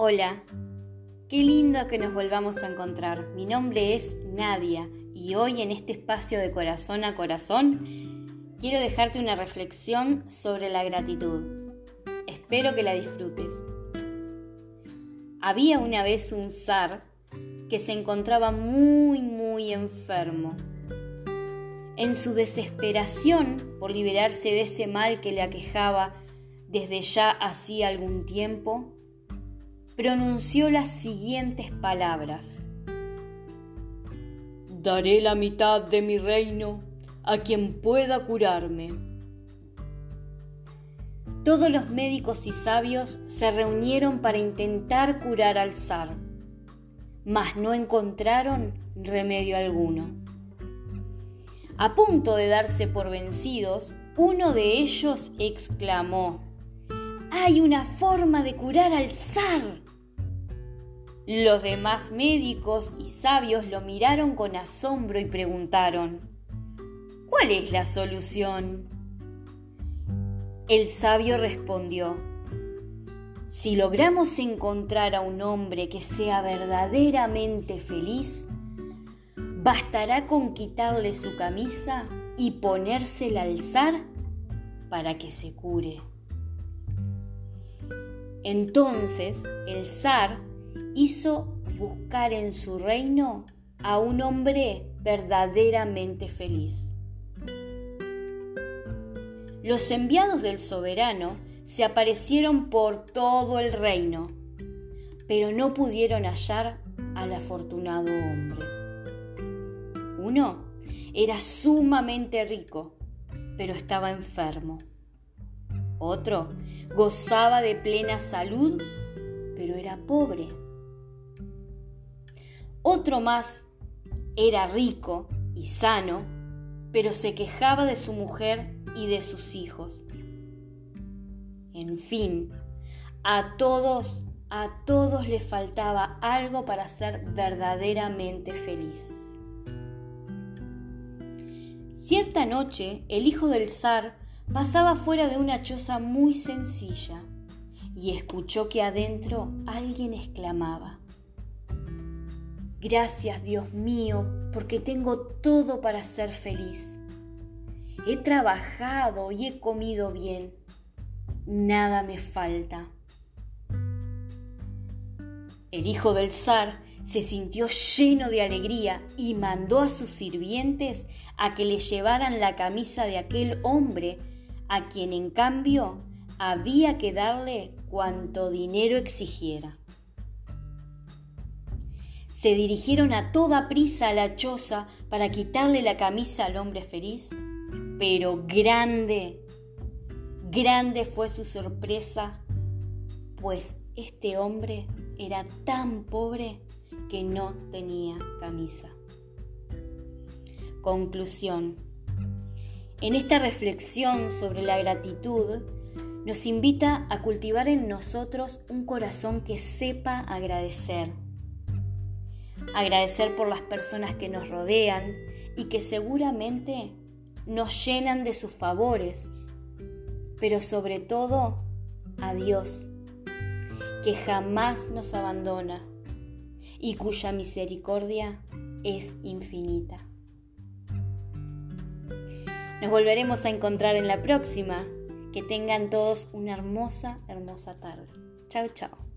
Hola, qué lindo que nos volvamos a encontrar. Mi nombre es Nadia y hoy en este espacio de corazón a corazón quiero dejarte una reflexión sobre la gratitud. Espero que la disfrutes. Había una vez un zar que se encontraba muy, muy enfermo. En su desesperación por liberarse de ese mal que le aquejaba desde ya hacía algún tiempo, pronunció las siguientes palabras. Daré la mitad de mi reino a quien pueda curarme. Todos los médicos y sabios se reunieron para intentar curar al zar, mas no encontraron remedio alguno. A punto de darse por vencidos, uno de ellos exclamó, Hay una forma de curar al zar. Los demás médicos y sabios lo miraron con asombro y preguntaron, ¿Cuál es la solución? El sabio respondió, si logramos encontrar a un hombre que sea verdaderamente feliz, bastará con quitarle su camisa y ponérsela al zar para que se cure. Entonces el zar hizo buscar en su reino a un hombre verdaderamente feliz. Los enviados del soberano se aparecieron por todo el reino, pero no pudieron hallar al afortunado hombre. Uno era sumamente rico, pero estaba enfermo. Otro gozaba de plena salud, pero era pobre. Otro más era rico y sano, pero se quejaba de su mujer y de sus hijos. En fin, a todos, a todos les faltaba algo para ser verdaderamente feliz. Cierta noche, el hijo del zar pasaba fuera de una choza muy sencilla y escuchó que adentro alguien exclamaba, Gracias Dios mío, porque tengo todo para ser feliz. He trabajado y he comido bien. Nada me falta. El hijo del zar se sintió lleno de alegría y mandó a sus sirvientes a que le llevaran la camisa de aquel hombre a quien en cambio había que darle cuanto dinero exigiera se dirigieron a toda prisa a la choza para quitarle la camisa al hombre feliz, pero grande, grande fue su sorpresa, pues este hombre era tan pobre que no tenía camisa. Conclusión. En esta reflexión sobre la gratitud, nos invita a cultivar en nosotros un corazón que sepa agradecer agradecer por las personas que nos rodean y que seguramente nos llenan de sus favores, pero sobre todo a Dios, que jamás nos abandona y cuya misericordia es infinita. Nos volveremos a encontrar en la próxima. Que tengan todos una hermosa, hermosa tarde. Chao, chao.